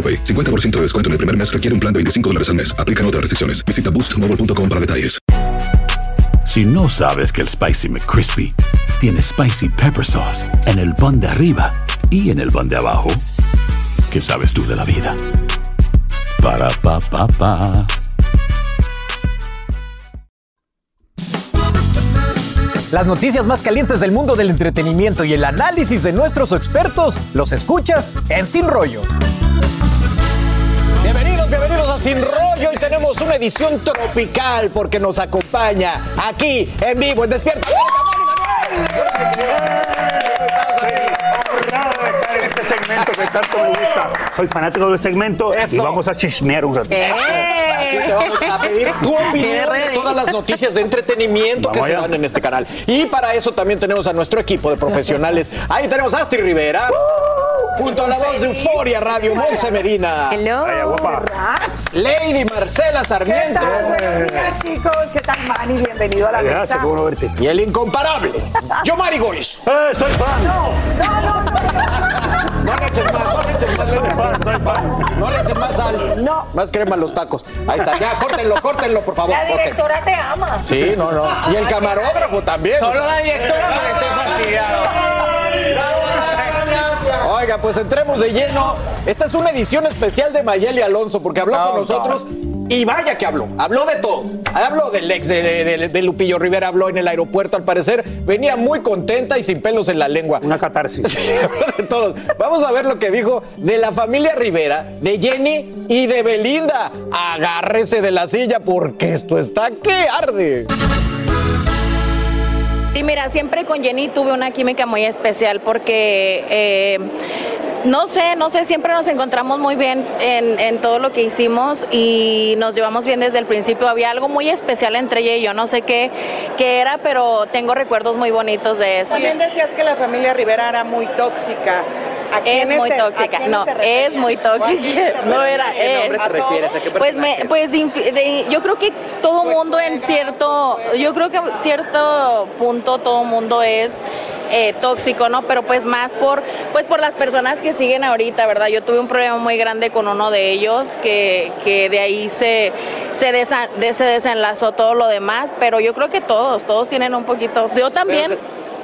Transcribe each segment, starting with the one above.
AroPay. 50% de descuento en el primer mes requiere un plan de 25 dólares al mes. Aplican otras restricciones. Visita boostmobile.com para detalles. Si no sabes que el Spicy McCrispy tiene Spicy Pepper Sauce en el pan de arriba y en el pan de abajo, ¿qué sabes tú de la vida? Para, pa, pa, pa. Las noticias más calientes del mundo del entretenimiento y el análisis de nuestros expertos los escuchas en Sin Rollo. A Sin Rollo y tenemos una edición tropical porque nos acompaña aquí en vivo en Despierta. Este segmento que tanto me gusta. Soy fanático del segmento y Eso. vamos a chismear un ratito. Aquí te vamos a pedir tu opinión de todas las noticias de entretenimiento que Vamos se allá. dan en este canal. Y para eso también tenemos a nuestro equipo de profesionales. Ahí tenemos a Astrid Rivera. Junto a la voz de Euforia Radio, Monse Medina. Hello. Vaya, guapa. Lady Marcela ¿Qué Sarmiento. tal? Buenos días, chicos. ¿Qué tal, Manny? Bienvenido a la mesa. Gracias, qué bueno verte. Y el incomparable, Yomari Gois. ¡Eh, soy fan! No, no, no. No le eches más, no le eches más, Soy fan, soy fan. No le eches más sal. No. Más crema en los tacos. Ahí está, ya, córtenlo, córtenlo, por favor. La directora te ama. Sí, no, no. Y el camarógrafo también. Solo la directora porque estoy fastidiado. Oiga, pues entremos de lleno. Esta es una edición especial de Mayeli Alonso porque habló con nosotros y vaya que habló. Habló de todo. Habló del ex de, de- de Lupillo Rivera, habló en el aeropuerto al parecer. Venía muy contenta y sin pelos en la lengua. Una catarsis. de todos. Vamos a ver lo que dijo de la familia Rivera, de Jenny y de Belinda. Agárrese de la silla porque esto está que arde. Y mira, siempre con Jenny tuve una química muy especial porque, eh, no sé, no sé, siempre nos encontramos muy bien en, todo lo que hicimos y nos llevamos bien desde el principio. Había algo muy especial entre ella y yo, no sé qué, qué era, pero tengo recuerdos muy bonitos de eso. También decías que la familia Rivera era muy tóxica. ¿A Es muy a tóxica, no, es muy tóxica, no era, ¿A es. nombre te refieres? ¿A qué Pues, me, pues de- yo creo que todo mundo en cierto, yo creo que en cierto punto todo mundo es eh, tóxico, ¿no? Pero pues más por, pues por las personas que siguen ahorita, ¿verdad? Yo tuve un problema muy grande con uno de ellos, que, que de ahí se, se, desa- de- se desenlazó todo lo demás, pero yo creo que todos, todos tienen un poquito, yo también.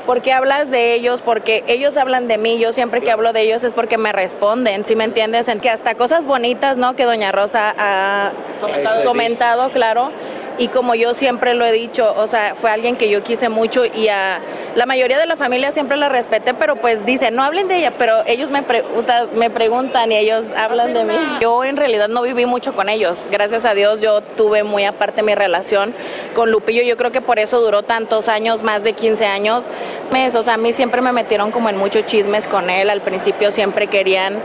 Porque hablas de ellos, porque ellos hablan de mí, yo siempre que hablo de ellos es porque me responden, ¿sí me entiendes? En que hasta cosas bonitas, ¿no? Que doña Rosa ha comentado, claro. Y como yo siempre lo he dicho, o sea, fue alguien que yo quise mucho y a la mayoría de la familia siempre la respeté, pero pues dicen, no hablen de ella, pero ellos me, pre- o sea, me preguntan y ellos hablan de mí. Yo en realidad no viví mucho con ellos, gracias a Dios yo tuve muy aparte mi relación con Lupillo, yo creo que por eso duró tantos años, más de 15 años. O sea, a mí siempre me metieron como en muchos chismes con él, al principio siempre querían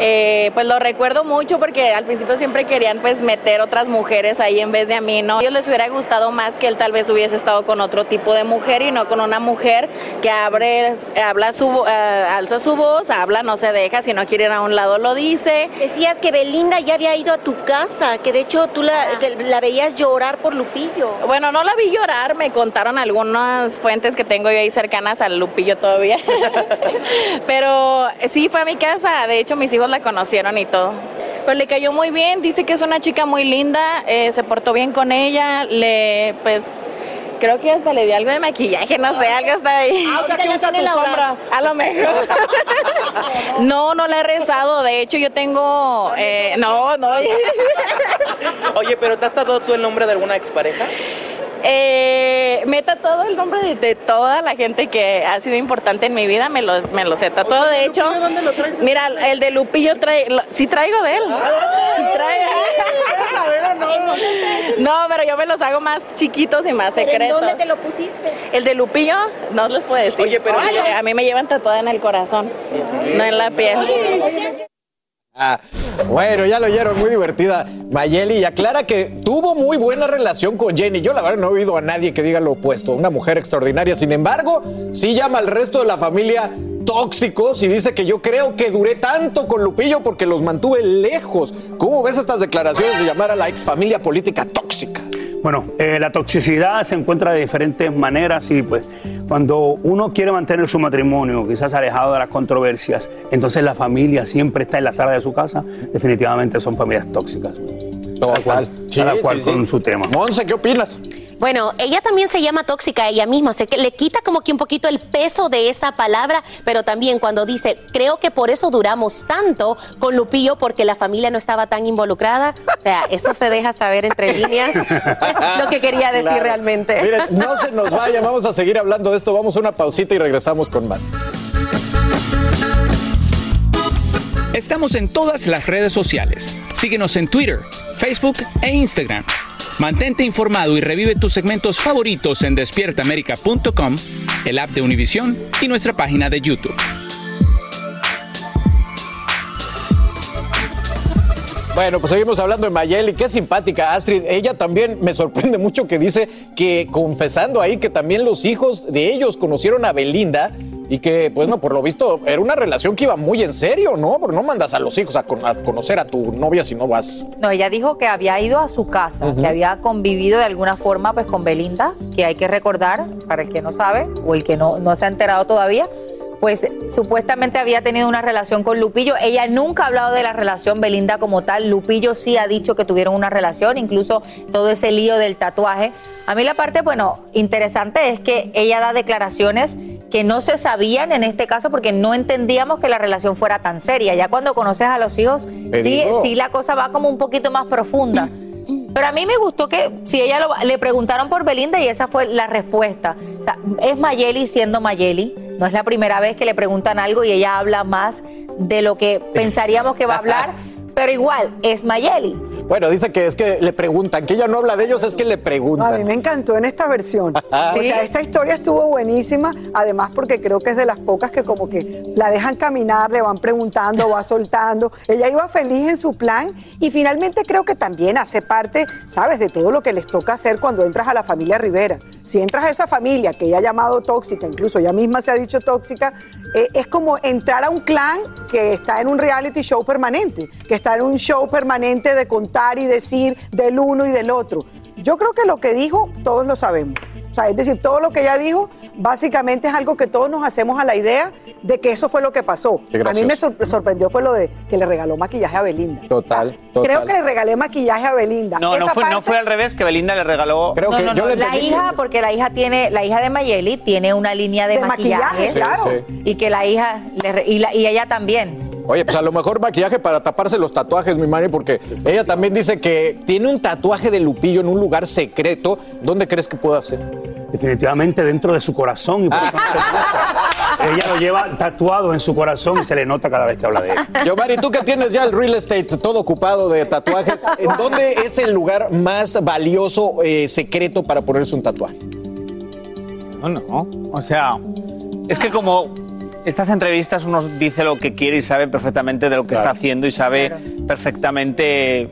eh, pues lo recuerdo mucho porque al principio siempre querían pues meter otras mujeres ahí en vez de a mí, ¿no? A ellos les hubiera gustado más que él tal vez hubiese estado con otro tipo de mujer y no con una mujer que abre, habla su, eh, alza su voz, habla, no se deja, si no quiere ir a un lado lo dice. Decías que Belinda ya había ido a tu casa, que de hecho tú la, que la veías llorar por Lupillo. Bueno, no la vi llorar, me contaron algunas fuentes que tengo yo ahí cercanas al Lupillo todavía. Pero sí fue a mi casa, de hecho mis hijos la conocieron y todo. Pero le cayó muy bien, dice que es una chica muy linda, eh, se portó bien con ella, le pues Creo que hasta le di algo de maquillaje, no sé, algo está ahí. Ah, o sea, que usa tus sombras. A lo mejor. No, no la he rezado. De hecho, yo tengo. eh, no, no. Oye, pero ¿te has tatuado tú el nombre de alguna expareja? Eh, me he tatuado el nombre de, de toda la gente que ha sido importante en mi vida. Me los, me los he tatuado. De hecho, mira, el de Lupillo trae. lo- sí traigo de él. Trae- No, pero yo me los hago más chiquitos y más ¿Pero en secretos. dónde te lo pusiste? El de Lupillo, no les puedo decir. Oye, pero- Ay, a mí me llevan tatuada en el corazón, no en la piel. Ah, bueno, ya lo oyeron, muy divertida. Mayeli y aclara que tuvo muy buena relación con Jenny. Yo la verdad no he oído a nadie que diga lo opuesto. Una mujer extraordinaria. Sin embargo, sí llama al resto de la familia tóxicos y dice que yo creo que duré tanto con Lupillo porque los mantuve lejos. ¿Cómo ves estas declaraciones de llamar a la exfamilia política tóxica? Bueno, eh, la toxicidad se encuentra de diferentes maneras y pues cuando uno quiere mantener su matrimonio, quizás alejado de las controversias, entonces la familia siempre está en la sala de su casa, definitivamente son familias tóxicas. Cada cual, cada cual con su tema. Monse, ¿qué opinas? Bueno, ella también se llama tóxica ella misma, sé que le quita como que un poquito el peso de esa palabra, pero también cuando dice, creo que por eso duramos tanto con Lupillo porque la familia no estaba tan involucrada, o sea, eso se deja saber entre líneas lo que quería decir Claro. realmente. Miren, no se nos vayan, vamos a seguir hablando de esto. Vamos a una pausita y regresamos con más. Estamos en todas las redes sociales. Síguenos en Twitter, Facebook e Instagram. Mantente informado y revive tus segmentos favoritos en despiertaamerica.com, el app de Univision y nuestra página de YouTube. Bueno, pues seguimos hablando de Mayeli, qué simpática Astrid. Ella también me sorprende mucho que dice que confesando ahí que también los hijos de ellos conocieron a Belinda y que, pues no, por lo visto era una relación que iba muy en serio, ¿no? Porque no mandas a los hijos a, con- a conocer a tu novia si no vas. No, ella dijo que había ido a su casa, que había convivido de alguna forma pues con Belinda, que hay que recordar, para el que no sabe o el que no, no se ha enterado todavía, pues supuestamente había tenido una relación con Lupillo. Ella nunca ha hablado de la relación Belinda como tal. Lupillo sí ha dicho que tuvieron una relación, incluso todo ese lío del tatuaje. A mí la parte, bueno, interesante es que ella da declaraciones que no se sabían en este caso porque no entendíamos que la relación fuera tan seria. Ya cuando conoces a los hijos, sí, sí la cosa va como un poquito más profunda. Pero a mí me gustó que si ella lo- le preguntaron por Belinda y esa fue la respuesta. O sea, es Mayeli siendo Mayeli. No es la primera vez que le preguntan algo y ella habla más de lo que pensaríamos que va a hablar, pero igual es Mayeli. Bueno, dice que es que le preguntan, que ella no habla de ellos, es que le No, a preguntan. mí me encantó en esta versión. O sea, esta historia estuvo buenísima, además porque creo que es de las pocas que como que la dejan caminar, le van preguntando, va soltando. Ella iba feliz en su plan y finalmente creo que también hace parte, ¿sabes?, de todo lo que les toca hacer cuando entras a la familia Rivera. Si entras a esa familia que ella ha llamado tóxica, incluso ella misma se ha dicho tóxica, eh, es como entrar a un clan que está en un reality show permanente, que está en un show permanente de contar y decir del uno y del otro. Yo creo que lo que dijo, todos lo sabemos. O sea, es decir, todo lo que ella dijo, básicamente es algo que todos nos hacemos a la idea de que eso fue lo que pasó. A mí me sor- sorprendió fue lo de que le regaló maquillaje a Belinda. Total, total. Creo que le regalé maquillaje a Belinda. No, no fue, no fue al revés, que Belinda le regaló. Creo No, no, no, la hija, porque la hija tiene, la hija de Mayeli tiene una línea de, De maquillaje, maquillaje, claro. Sí, y que la hija le y, la- y ella también. Oye, pues a lo mejor maquillaje para taparse los tatuajes, mi Mari, porque ella también dice que tiene un tatuaje de Lupillo en un lugar secreto. ¿Dónde crees que pueda ser? Definitivamente dentro de su corazón y por eso no se. Ella lo lleva tatuado en su corazón y se le nota cada vez que habla de él. Yo, Mari, tú que tienes ya el real estate todo ocupado de tatuajes, ¿en dónde es el lugar más valioso, eh, secreto para ponerse un tatuaje? No, no. O sea, es que como estas entrevistas uno dice lo que quiere y sabe perfectamente de lo que Claro. está haciendo y sabe perfectamente.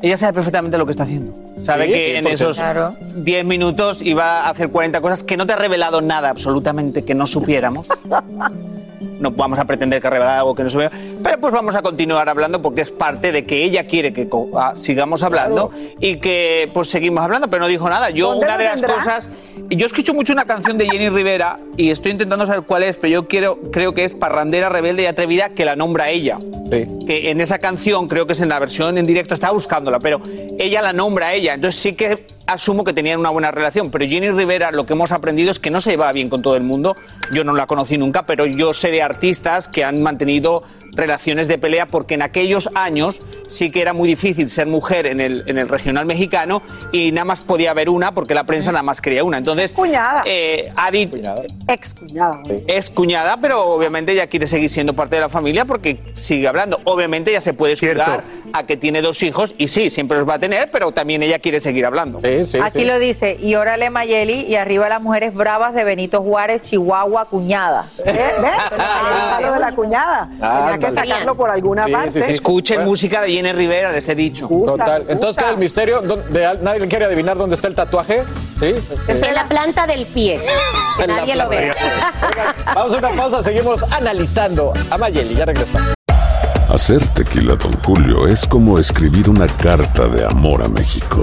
Ella sabe perfectamente lo que está haciendo. Sabe Sí, que sí, en esos Claro. 10 minutos iba a hacer 40 cosas que no te ha revelado nada absolutamente que no supiéramos. No vamos a pretender que ha revelado algo que no supiéramos. Pero pues vamos a continuar hablando porque es parte de que ella quiere que ah, sigamos hablando y que pues seguimos hablando, pero no dijo nada. Yo ¿Dónde una de las tendrá? cosas yo escucho mucho una canción de Jenny Rivera y estoy intentando saber cuál es, pero yo quiero, creo que es Parrandera, Rebelde y Atrevida, que la nombra ella. Que en esa canción, creo que es en la versión en directo, estaba buscándola, pero ella la nombra a ella. Entonces sí que asumo que tenían una buena relación, pero Jenny Rivera lo que hemos aprendido es que no se llevaba bien con todo el mundo. Yo no la conocí nunca, pero yo sé de artistas que han mantenido relaciones de pelea porque en aquellos años sí que era muy difícil ser mujer en el, en el regional mexicano y nada más podía haber una porque la prensa nada más quería una. Entonces, cuñada. Eh, Adi, Ex cuñada. es cuñada, pero obviamente ella quiere seguir siendo parte de la familia porque sigue hablando. Obviamente ella se puede escudar a que tiene dos hijos y sí, siempre los va a tener, pero también ella quiere seguir hablando. Aquí lo dice, y órale Mayeli, y arriba las mujeres bravas de Benito Juárez, Chihuahua, cuñada. ¿Ves? Está lo de la cuñada. Tenía que sacarlo por alguna parte. Escuchen música de Jenny Rivera, les he dicho. Total. Entonces queda el misterio. ¿Dónde- ¿Nadie quiere adivinar dónde está el tatuaje? ¿Sí? En la planta del pie. Que nadie lo vea. Vamos a una pausa, seguimos analizando a Mayeli. Ya regresamos. Hacer tequila, Don Julio, es como escribir una carta de amor a México.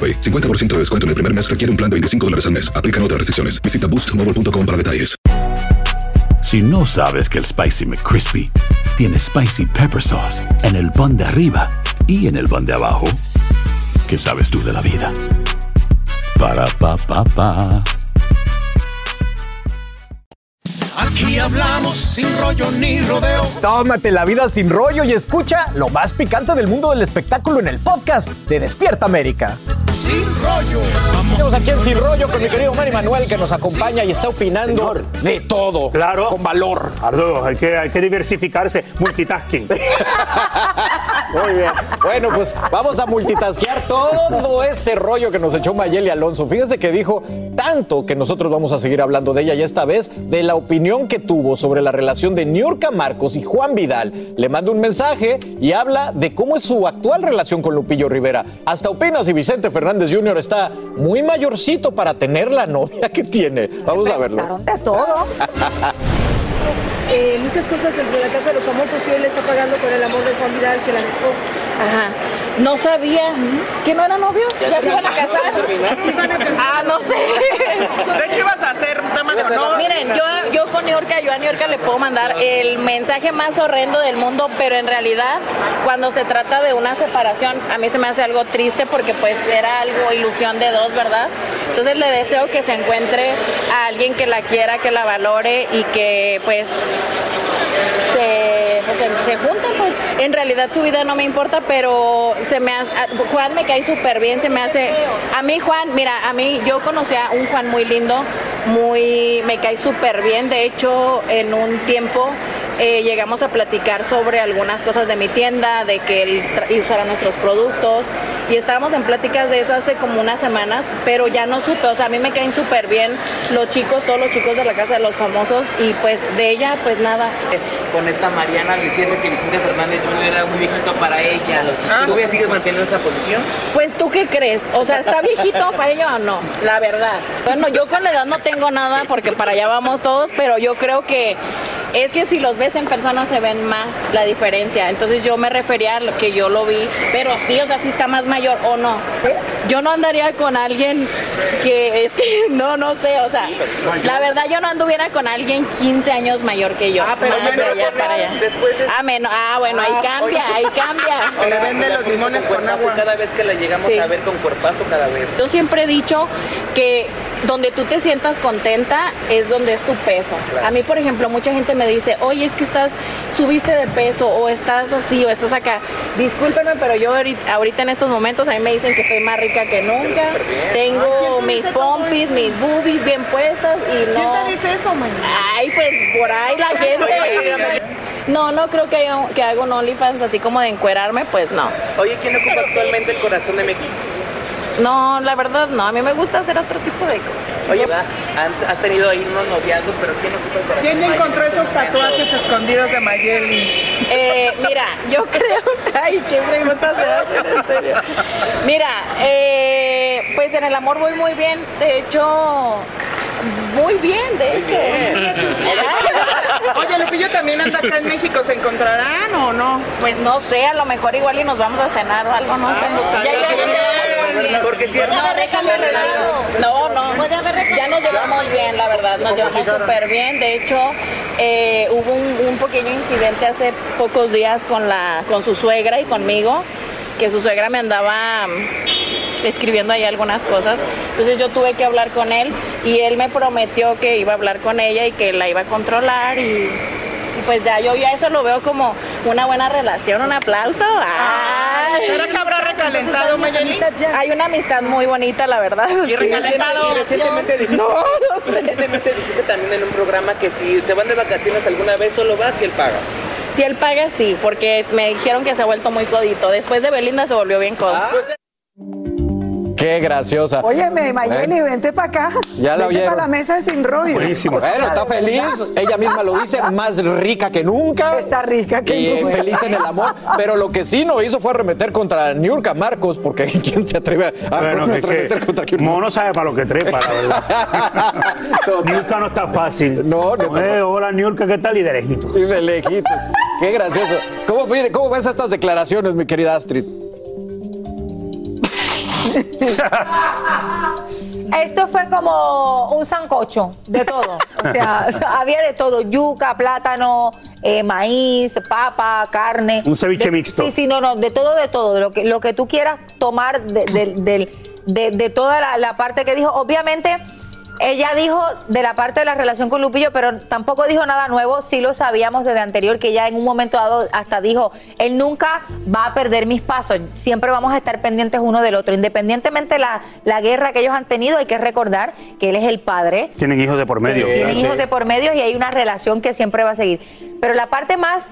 AroPay. 50% de descuento en el primer mes requiere un plan de 25 dólares al mes. Aplican otras restricciones. Visita boostmobile.com para detalles. Si no sabes que el Spicy McCrispy tiene Spicy Pepper Sauce en el pan de arriba y en el pan de abajo, ¿qué sabes tú de la vida? Para, pa, pa, pa. Aquí hablamos sin rollo ni rodeo. Tómate la vida sin rollo y escucha lo más picante del mundo del espectáculo en el podcast de Despierta América. Sin rollo. Estamos aquí en Sin Rollo con mi querido Manny Manuel que nos acompaña y está opinando de todo. Claro. Con valor. Ardo, hay que, hay que diversificarse. Multitasking. Muy bien. Bueno, pues vamos a multitasquear todo este rollo que nos echó Mayeli Alonso. Fíjense que dijo tanto que nosotros vamos a seguir hablando de ella y esta vez de la opinión que tuvo sobre la relación de Niurka Marcos y Juan Vidal. Le manda un mensaje y habla de cómo es su actual relación con Lupillo Rivera. Hasta opina si Vicente Fernández Jr. está muy mayorcito para tener la novia que tiene. Vamos a verlo. de todo. eh, muchas cosas dentro de la casa de los famosos y él está pagando con el amor de Juan Vidal que la dejó. Ajá. No sabía que no eran novios. ¿Ya, se iban a casar? Se iban a casar. Ah, no sé. De hecho, ibas a hacer un tema de honor. Miren, yo, yo con Niurka, yo a Niurka le puedo mandar el mensaje más horrendo del mundo, pero en realidad, cuando se trata de una separación, a mí se me hace algo triste porque pues era algo ilusión de dos, ¿verdad? Entonces le deseo que se encuentre a alguien que la quiera, que la valore y que pues se, pues, se, se junten, pues en realidad su vida no me importa, pero se me hace, a- Juan me cae súper bien, se me hace, a mí Juan, mira, a mí yo conocí a un Juan muy lindo, muy, me cae súper bien, de hecho en un tiempo eh, llegamos a platicar sobre algunas cosas de mi tienda, de que él usara nuestros productos y estábamos en pláticas de eso hace como unas semanas, pero ya no supe, o sea, a mí me caen súper bien los chicos, todos los chicos de la casa de los famosos y pues de ella pues nada. con esta Mariana diciendo que Vicente Fernández Jr. era muy viejito para ella. ¿Tú todavía sigues manteniendo esa posición? Pues tú qué crees, o sea, ¿está viejito para ella o no? La verdad. Bueno, yo con la edad no tengo nada porque para allá vamos todos, pero yo creo que es que si los ves en persona se ven más la diferencia. Entonces yo me refería a lo que yo lo vi, pero sí, o sea, si está más mayor o no. Yo no andaría con alguien que es que no, no sé, o sea, la verdad yo no anduviera con alguien 15 años mayor que yo. Ah, pero menor con él, después de- Ah, men- ah, bueno, ahí cambia, ahí cambia. O le vende los limones con agua. Cada vez que la llegamos Sí. a ver con cuerpazo, cada vez. Yo siempre he dicho que donde tú te sientas contenta es donde es tu peso. A mí, por ejemplo, mucha gente me dice, oye, es que estás, subiste de peso o estás así o estás acá. Discúlpenme, pero yo ahorita, ahorita en estos momentos a mí me dicen que estoy más rica que nunca. Tengo mis pompis, mis boobies bien puestas y no... ¿Quién te dice eso, man? Ay, pues por ahí la gente. No, no creo que, haya, que haga un OnlyFans así como de encuerarme, pues no. Oye, ¿quién ocupa actualmente el corazón de México? No, la verdad no. A mí me gusta hacer otro tipo de cosas. Oye, has tenido ahí unos noviazgos, pero ¿quién ocupa el corazón ¿Quién encontró esos tatuajes escondidos de Mayeli? Eh, mira, yo creo. Ay, qué preguntas me hacen, en serio. Mira, eh, pues en el amor voy muy bien. De hecho, muy bien, de hecho. Oye, Lupillo también anda acá en México, ¿se encontrarán o no? Pues no sé, a lo mejor igual y nos vamos a cenar o algo, no sé. pues, Ya, ya, bien. ya. Porque si No. No, no. Ya nos llevamos bien, la verdad. Nos llevamos súper bien. De hecho, eh, hubo un, un pequeño incidente hace pocos días con, la, con su suegra y conmigo, que su suegra me andaba mm, escribiendo ahí algunas cosas. Entonces yo tuve que hablar con él y él me prometió que iba a hablar con ella y que la iba a controlar y, y pues ya yo ya eso lo veo como una buena relación, un aplauso. Ay. ¿Será que habrá recalentado, Mayeli? Hay una amistad muy bonita, la verdad. Y recalentado. Recientemente dijiste, No, no sé. recientemente dijiste también en un programa que si se van de vacaciones alguna vez solo vas y él paga. Si él paga, sí, porque me dijeron que se ha vuelto muy codito. Después de Belinda se volvió bien codo. Qué graciosa. Óyeme, Mayeli, vente para acá. Ya la vente para la mesa de sin rollo. Bueno, está feliz, ella misma lo dice, más rica que nunca. Está rica que y nunca. feliz en el amor. Pero lo que sí no hizo fue arremeter contra Niurka Marcos, porque ¿quién se atreve a, Bueno, arremeter contra quién? Mono sabe para lo que trepa, la verdad. Niurka no está fácil. No, no. Eh, hola, Niurka, ¿qué tal? Y de lejitos. Y de lejitos. Qué gracioso. ¿Cómo, mire, ¿Cómo ves estas declaraciones, mi querida Astrid? Esto fue como un sancocho de todo. O sea, había de todo: yuca, plátano, eh, maíz, papa, carne. Un ceviche De- mixto. Sí, sí, no, no, de todo, de todo. Lo que, lo que tú quieras tomar de, de- de- de toda la, la parte que dijo. Obviamente. Ella dijo de la parte de la relación con Lupillo, pero tampoco dijo nada nuevo. Sí lo sabíamos desde anterior, que ella en un momento dado hasta dijo, él nunca va a perder mis pasos. Siempre vamos a estar pendientes uno del otro. Independientemente la, la guerra que ellos han tenido, hay que recordar que él es el padre. Tienen hijos de por medio. Tienen hijos de por medio y hay una relación que siempre va a seguir. Pero la parte más,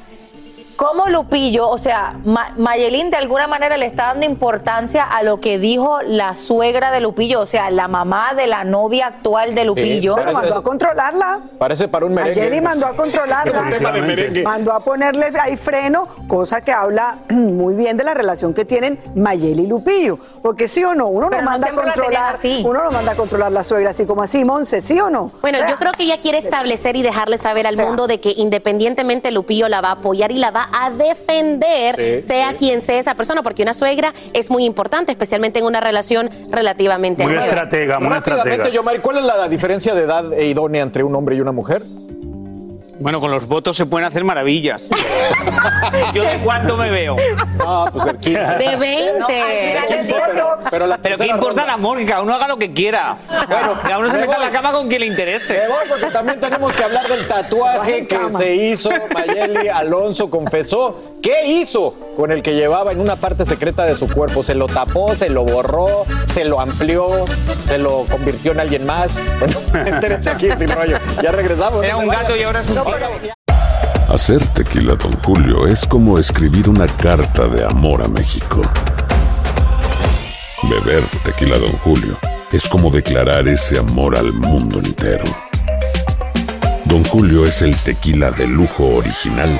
como Lupillo, o sea, Ma- Mayelín de alguna manera le está dando importancia a lo que dijo la suegra de Lupillo, o sea, la mamá de la novia actual de Lupillo. pero Mandó a controlarla. Parece para un merengue. Mayeli mandó a controlarla. Un tema de merengue. Mandó a ponerle ahí freno, cosa que habla muy bien de la relación que tienen Mayeli y Lupillo. Porque sí o no, uno Pero no no manda a controlar, así. uno no manda a controlar la suegra así como así, Monse, ¿sí o no? Bueno, O sea, yo creo que ella quiere establecer y dejarle saber al mundo de que independientemente Lupillo la va a apoyar y la va a defender, Sí, sea quien sea esa persona, porque una suegra es muy importante, especialmente en una relación relativamente Muy nueva. estratega, muy Rápidamente, estratega. Yomari, ¿cuál es la diferencia de edad e idónea entre un hombre y una mujer? Bueno, con los votos se pueden hacer maravillas. ¿Yo de cuánto me veo? No, pues el 15. De 20. No, del día, Pero, la Pero ¿qué importa el ronda- amor? Que cada uno haga lo que quiera. Bueno, cada uno se me meta en la cama con quien le Me interese. voy porque también tenemos que hablar del tatuaje que se hizo. Mayeli Alonso confesó qué hizo con el que llevaba en una parte secreta de su cuerpo. Se lo tapó, se lo borró, se lo amplió, se lo convirtió en alguien más. Bueno, entérese aquí en Sin Rollo. Ya regresamos. Era no un gato y ahora es un No, pero- Hacer tequila, Don Julio, es como escribir una carta de amor a México. Beber tequila, Don Julio, es como declarar ese amor al mundo entero. Don Julio es el tequila de lujo original,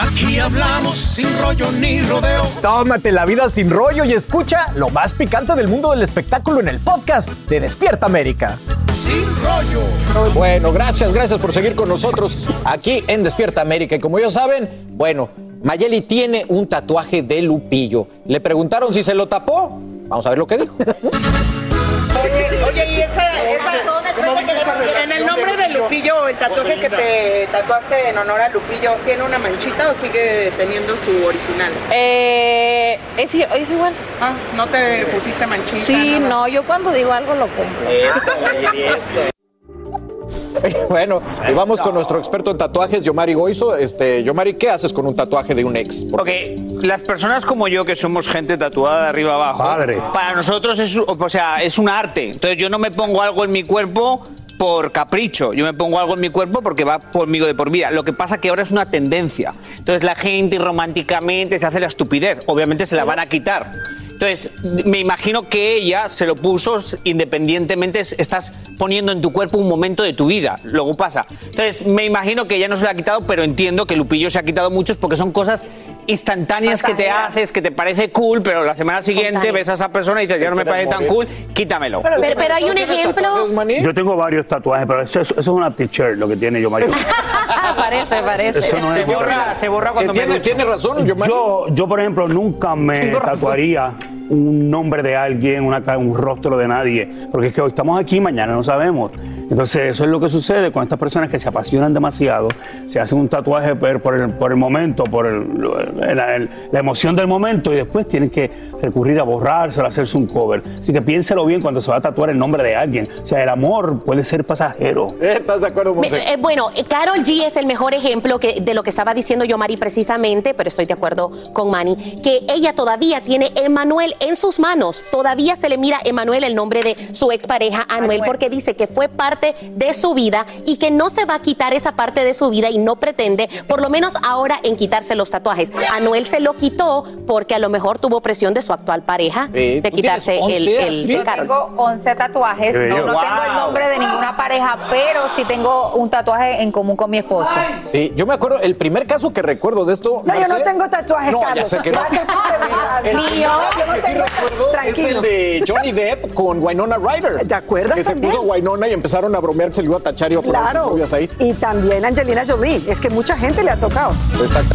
Aquí hablamos sin rollo ni rodeo. Tómate la vida sin rollo y escucha lo más picante del mundo del espectáculo en el podcast de Despierta América. Sin rollo. Bueno, gracias, gracias por seguir con nosotros aquí en Despierta América. Y como ya saben, bueno, Mayeli tiene un tatuaje de Lupillo. Le preguntaron si se lo tapó. Vamos a ver lo que dijo. Oye, oye, y esa, esa en el nombre de Lupillo, el tatuaje que te tatuaste en honor a Lupillo, ¿tiene una manchita o sigue teniendo su original? Eh, es, es igual. Ah, ¿no te pusiste manchita? Sí, no, yo cuando digo algo lo cumplo. bueno, y vamos con nuestro experto en tatuajes, Yomari Goizo. Este, Yomari, ¿qué haces con un tatuaje de un ex? Ok, las personas como yo que somos gente tatuada de arriba abajo, para nosotros es, o sea, es un arte. Entonces yo no me pongo algo en mi cuerpo por capricho, yo me pongo algo en mi cuerpo porque va conmigo de por vida. Lo que pasa que ahora es una tendencia. Entonces la gente románticamente se hace la estupidez. Obviamente se la van a quitar. Entonces, me imagino que ella se lo puso independientemente, estás poniendo en tu cuerpo un momento de tu vida. Luego pasa. Entonces, me imagino que ella no se lo ha quitado, pero entiendo que Lupillo se ha quitado muchos porque son cosas instantáneas que te haces, que te parece cool, pero la semana siguiente ves a esa persona y dices, ya no me parece tan cool, quítamelo. Pero, pero hay un ejemplo. Yo tengo varios tatuajes, pero eso, eso es una t-shirt lo que tiene yo, Mario. parece, parece. Eso no es se, borra, se borra cuando me ¿Tiene, ducho. tiene razón. Yo, yo, por ejemplo, nunca me tatuaría un nombre de alguien, una, un rostro de nadie, porque es que hoy estamos aquí, mañana no sabemos. Entonces, eso es lo que sucede con estas personas que se apasionan demasiado, se hacen un tatuaje por, el, por el momento, por el- la, el- la emoción del momento, y después tienen que recurrir a borrárselo, a hacerse un cover. Así que piénselo bien cuando se va a tatuar el nombre de alguien. O sea, el amor puede ser pasajero. ¿Estás de acuerdo, Me- eh, bueno, eh, Carol G es el mejor ejemplo que, de lo que estaba diciendo yo, Mari, precisamente, pero estoy de acuerdo con Manny, que ella todavía tiene Emanuel en sus manos. Todavía se le mira Emanuel el nombre de su expareja, Anuel, porque dice que fue parte de su vida y que no se va a quitar esa parte de su vida y no pretende, por lo menos ahora, en quitarse los tatuajes. Anuel se lo quitó porque a lo mejor tuvo presión de su actual pareja Eh, de ¿tú quitarse el, 11, el Carol. tengo 11 tatuajes, no, no tengo el nombre de ninguna pareja, pero sí tengo un tatuaje en común con mi esposo. Sí, yo me acuerdo, el primer caso que recuerdo de esto. No, yo no tengo tatuajes, No, ya Carlos. sé que no. El Mío, yo no que sí recuerdo es Tranquilo. el de Johnny Depp con Winona Ryder. ¿Te acuerdas Que se también? puso Winona y empezaron a bromear que se le iba a tachar y a poner Claro. ahí. Y también Angelina Jolie. Es que mucha gente le ha tocado. Exacto.